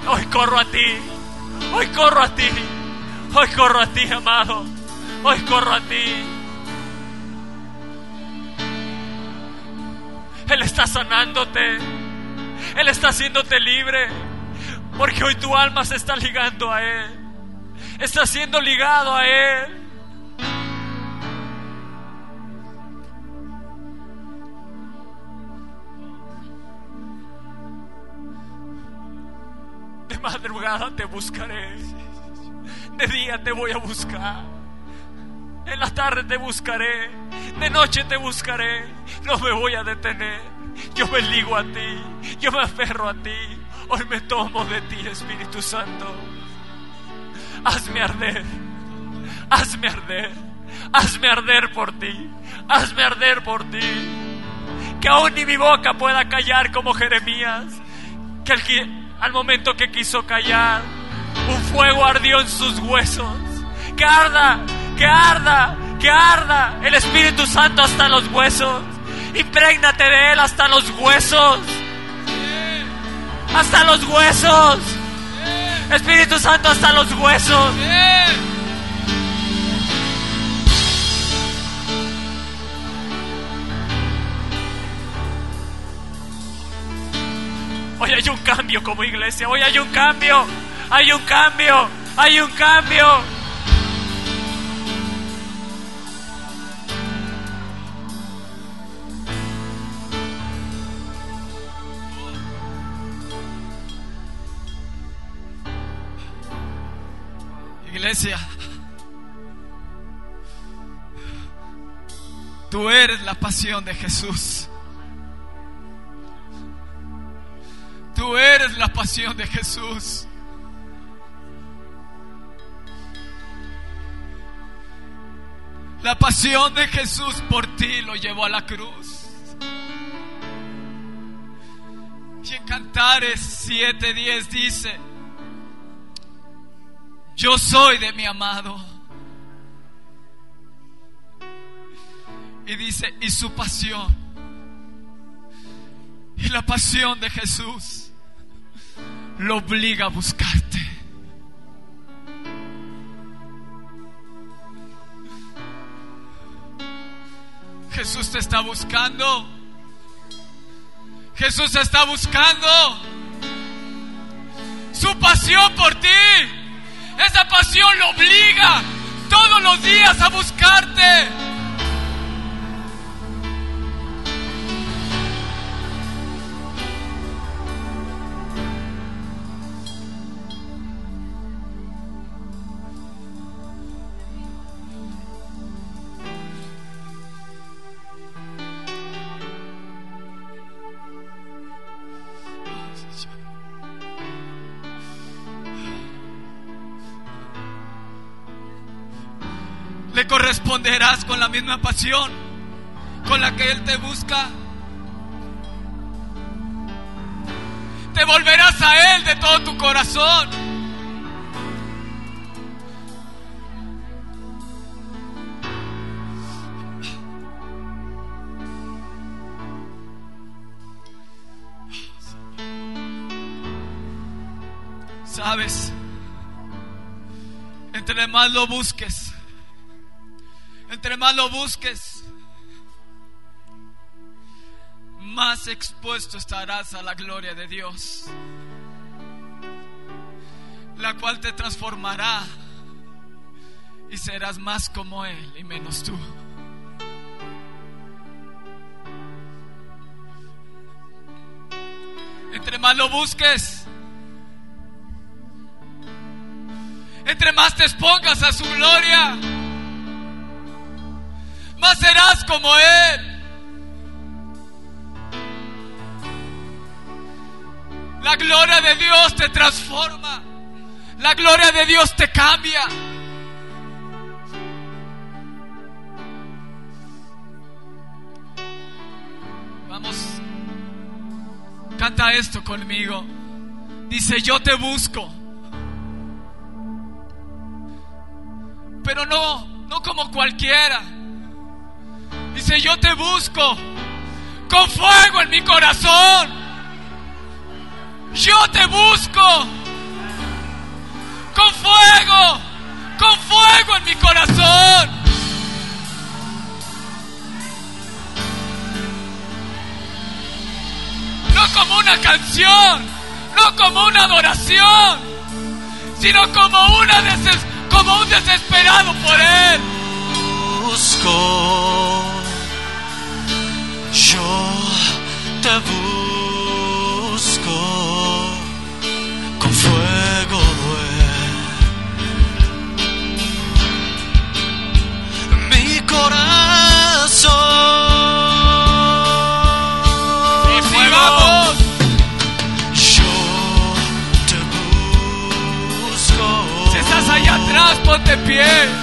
Hoy corro a ti. Hoy corro a ti. Hoy corro a ti, amado. Hoy corro a ti. Él está sanándote. Él está haciéndote libre. Porque hoy tu alma se está ligando a Él. Está siendo ligado a Él. De madrugada te buscaré. De día te voy a buscar. En la tarde te buscaré. De noche te buscaré. No me voy a detener. Yo me ligo a ti. Yo me aferro a ti. Hoy me tomo de ti, Espíritu Santo. Hazme arder. Hazme arder. Hazme arder por ti. Hazme arder por ti. Que aún ni mi boca pueda callar como Jeremías. Que al, momento que quiso callar, un fuego ardió en sus huesos. Que arda, que arda, que arda el Espíritu Santo hasta los huesos. Imprégnate de Él hasta los huesos. Hasta los huesos. Espíritu Santo hasta los huesos. Hoy hay un cambio como iglesia. Hoy hay un cambio. Hay un cambio. Hay un cambio. Tú eres la pasión de Jesús. Tú eres la pasión de Jesús. La pasión de Jesús por ti lo llevó a la cruz. Y en Cantares 7:10 dice, yo soy de mi amado. Y dice, y su pasión. Y la pasión de Jesús lo obliga a buscarte. Jesús te está buscando. Jesús te está buscando. Su pasión por ti. Esa pasión lo obliga todos los días a buscarte. Misma pasión con la que Él te busca. Te volverás a Él de todo tu corazón. Sabes, entre más lo busques, entre más lo busques, más expuesto estarás a la gloria de Dios, la cual te transformará y serás más como Él y menos tú. Entre más lo busques, entre más te expongas a su gloria, más serás como Él. La gloria de Dios te transforma. La gloria de Dios te cambia. Vamos, canta esto conmigo. Dice, yo te busco. Pero no, no como cualquiera. Dice, yo te busco con fuego en mi corazón. Yo te busco con fuego, con fuego en mi corazón. No como una canción, no como una adoración, sino como, una un desesperado por Él. Yo te busco con fuego. Mi corazón. Y vamos. Yo te busco. Si estás allá atrás, ponte pie.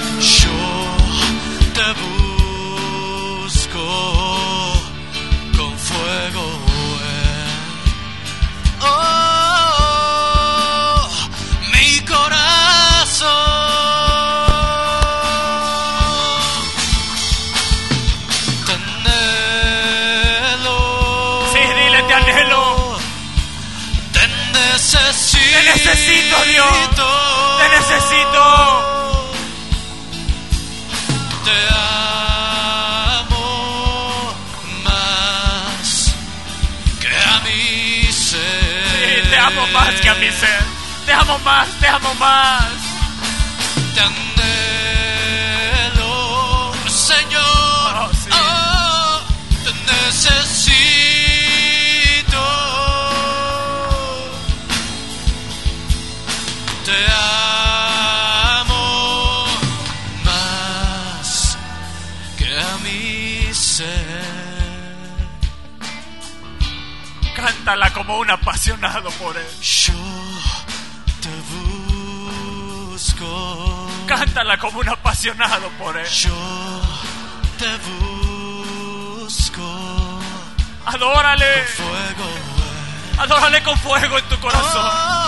Dios. Te necesito. Te amo más que a mi ser. Sí, te amo más que a mi ser. Te amo más, te amo más. Cántala como un apasionado por él. Yo te busco. Cántala como un apasionado por él. Yo te busco. Adórale, Fuego, Adórale con fuego en tu corazón. Oh,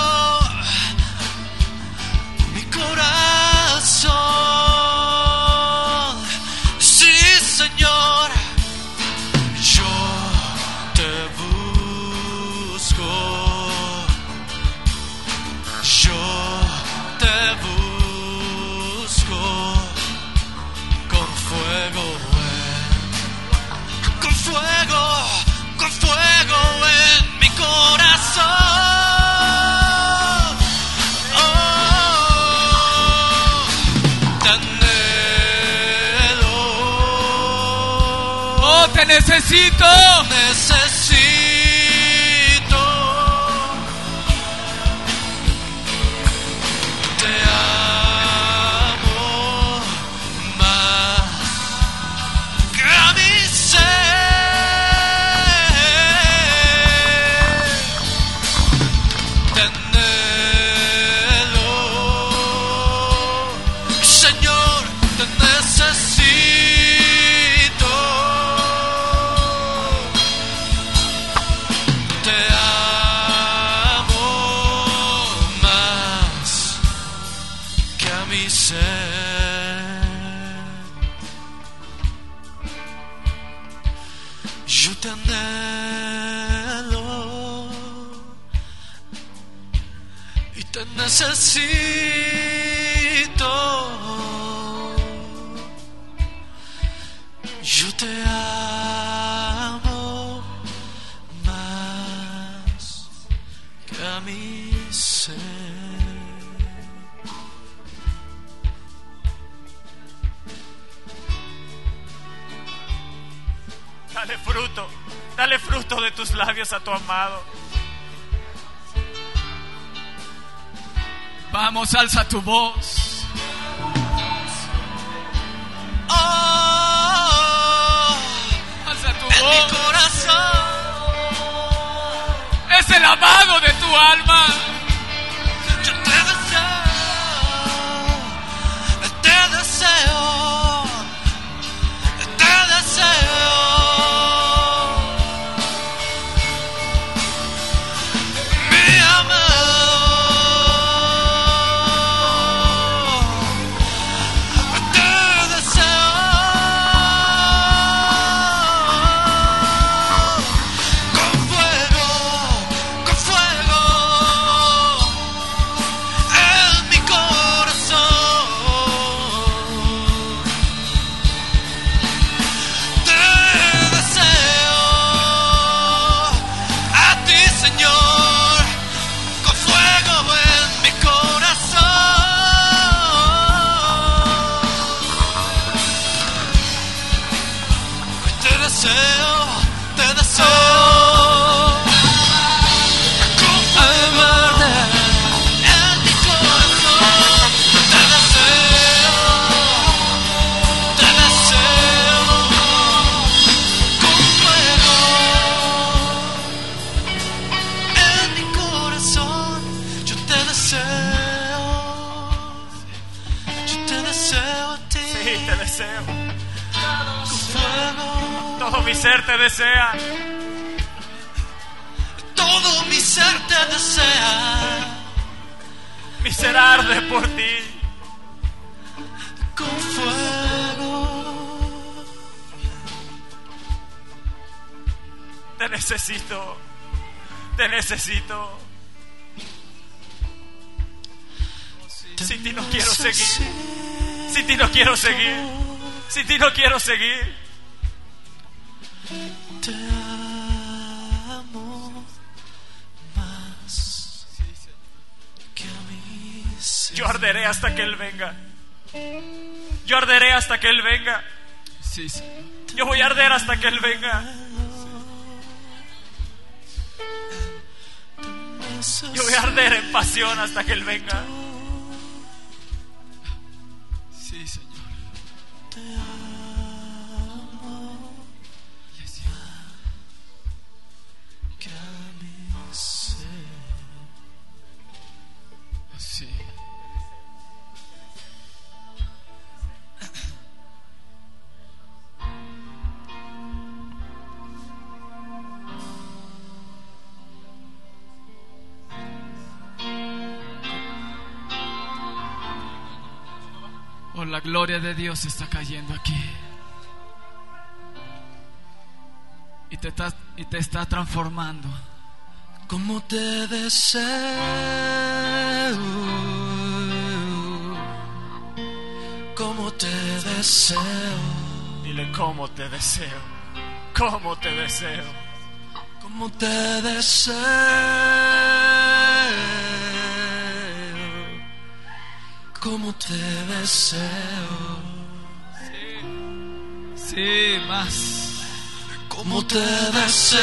amado. Vamos, alza tu voz. Oh, Alza tu en mi voz. corazón. Es el amado de tu alma. Desea. Todo mi ser te desea Mi ser arde por ti. con fuego. Te necesito. Te necesito. Sin ti no quiero seguir. Sin ti no quiero seguir. Sin ti no quiero seguir. Yo arderé hasta que Él venga. Yo arderé hasta que Él venga. Sí, sí. Yo voy a arder hasta que Él venga. Yo voy a arder en pasión hasta que Él venga. La gloria de Dios está cayendo aquí. Y te está, y te está transformando. Como te deseo, como te deseo, Dile cómo te deseo. Cómo te deseo. como te deseo, te deseo, Sí, más. como te deseo,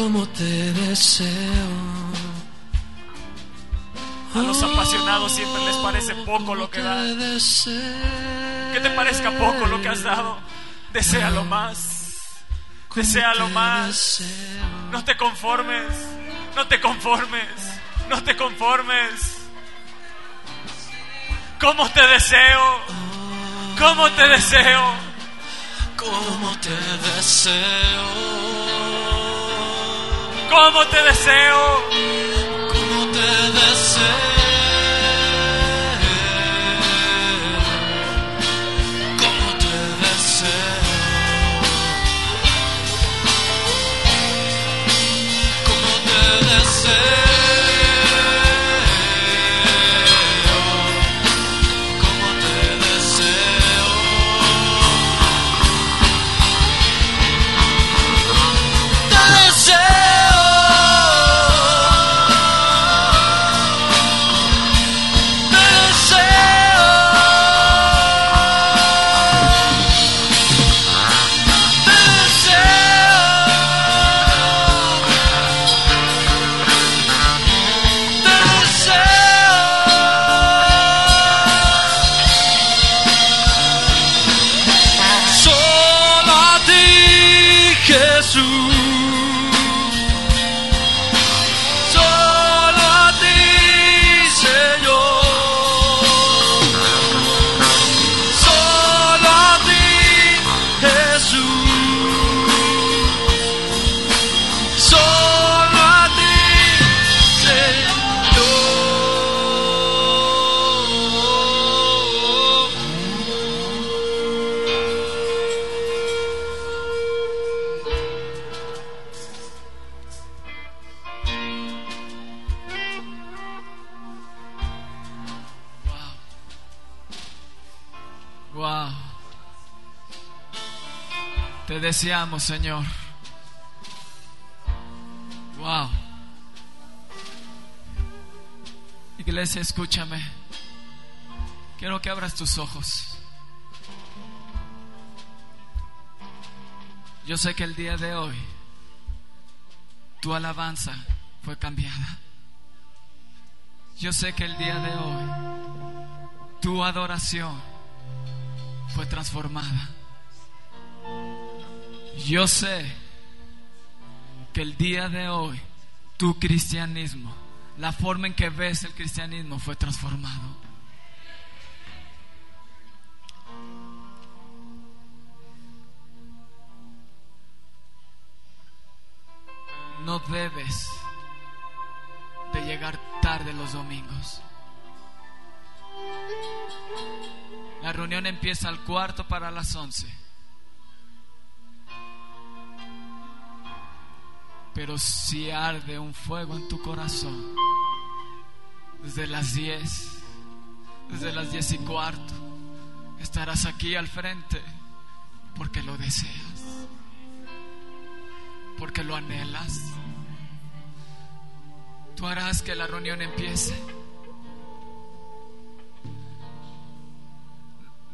como te deseo. A los apasionados siempre les parece poco lo que dan. Que te parezca poco lo que has dado. Deséalo más. Deséalo más. No te conformes. No te conformes. No te conformes. ¿Cómo te deseo? ¿Cómo te deseo? Como te deseo, ¿Cómo te deseo? Deseamos, Señor. Wow. Iglesia, escúchame. Quiero que abras tus ojos. Yo sé que el día de hoy tu alabanza fue cambiada. Yo sé que el día de hoy tu adoración fue transformada. Yo sé que el día de hoy tu cristianismo, la forma en que ves el cristianismo fue transformado. No debes de llegar tarde los domingos. La reunión empieza al cuarto para las once. Pero si arde un fuego en tu corazón, desde las diez, desde las diez y cuarto, estarás aquí al frente porque lo deseas, porque lo anhelas. Tú harás que la reunión empiece.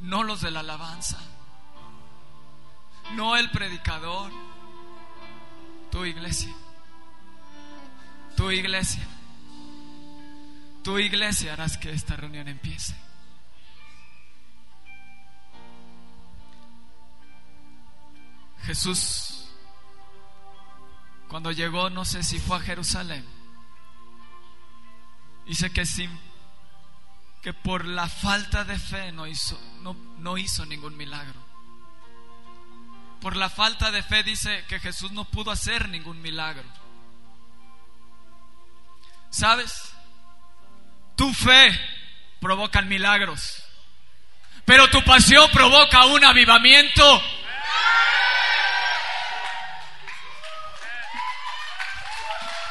No los de la alabanza, no el predicador, tu iglesia, tu iglesia, tu iglesia harás que esta reunión empiece. Jesús, cuando llegó, no sé si fue a Jerusalén, dice que sin que por la falta de fe no hizo, no, no hizo ningún milagro. Por la falta de fe dice que Jesús no pudo hacer ningún milagro. ¿Sabes? Tu fe provoca milagros, pero tu pasión provoca un avivamiento.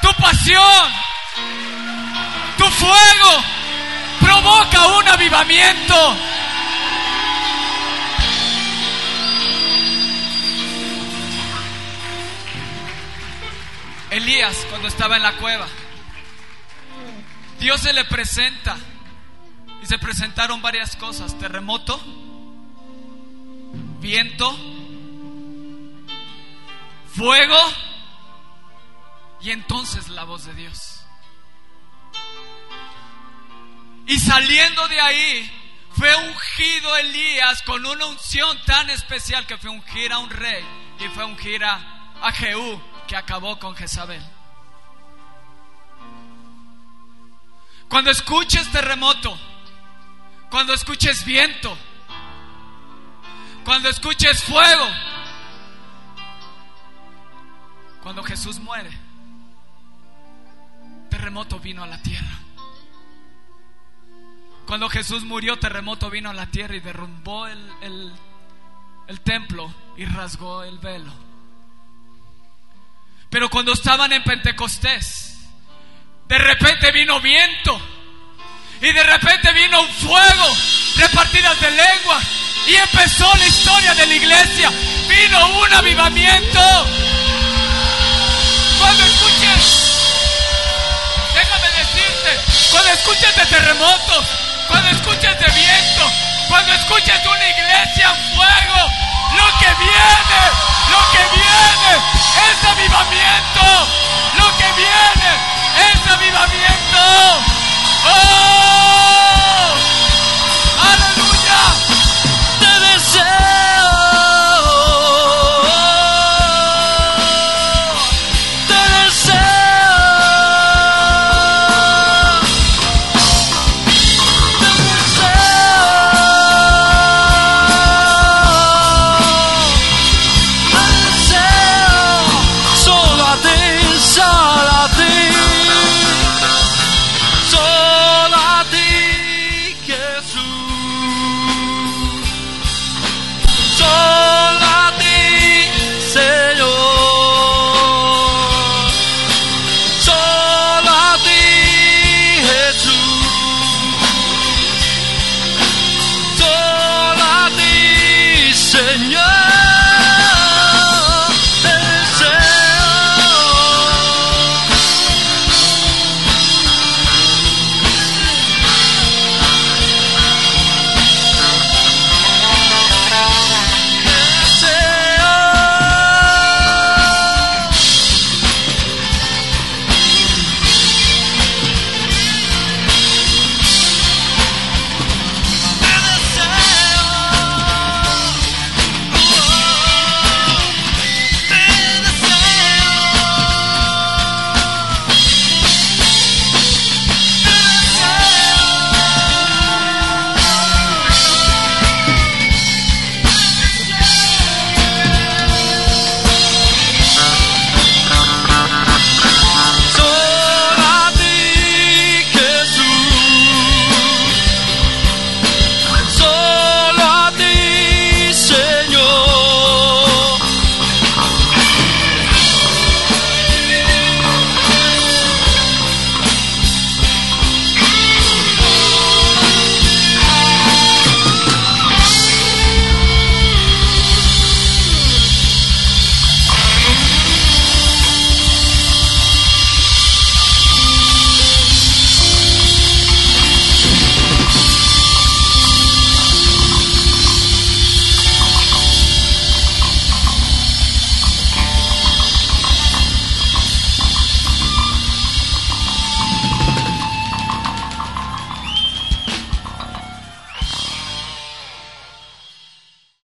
Tu pasión, tu fuego provoca un avivamiento. Elías cuando estaba en la cueva, Dios se le presenta. Y se presentaron varias cosas, terremoto, viento, fuego y entonces la voz de Dios. Y saliendo de ahí, fue ungido Elías con una unción tan especial que fue ungir a un rey y fue ungir a, a Jehú que acabó con Jezabel. Cuando escuches terremoto, cuando escuches viento, cuando escuches fuego, cuando Jesús muere, terremoto vino a la tierra. Cuando Jesús murió, terremoto vino a la tierra y derrumbó el, el, el templo y rasgó el velo. Pero cuando estaban en Pentecostés, de repente vino viento y de repente vino un fuego, repartidas de lengua y empezó la historia de la iglesia. Vino un avivamiento. Cuando escuches, déjame decirte, cuando escuches de terremotos, cuando escuches de viento, cuando escuches una iglesia en fuego, lo que viene, lo que viene es avivamiento, lo que viene es avivamiento. ¡Oh!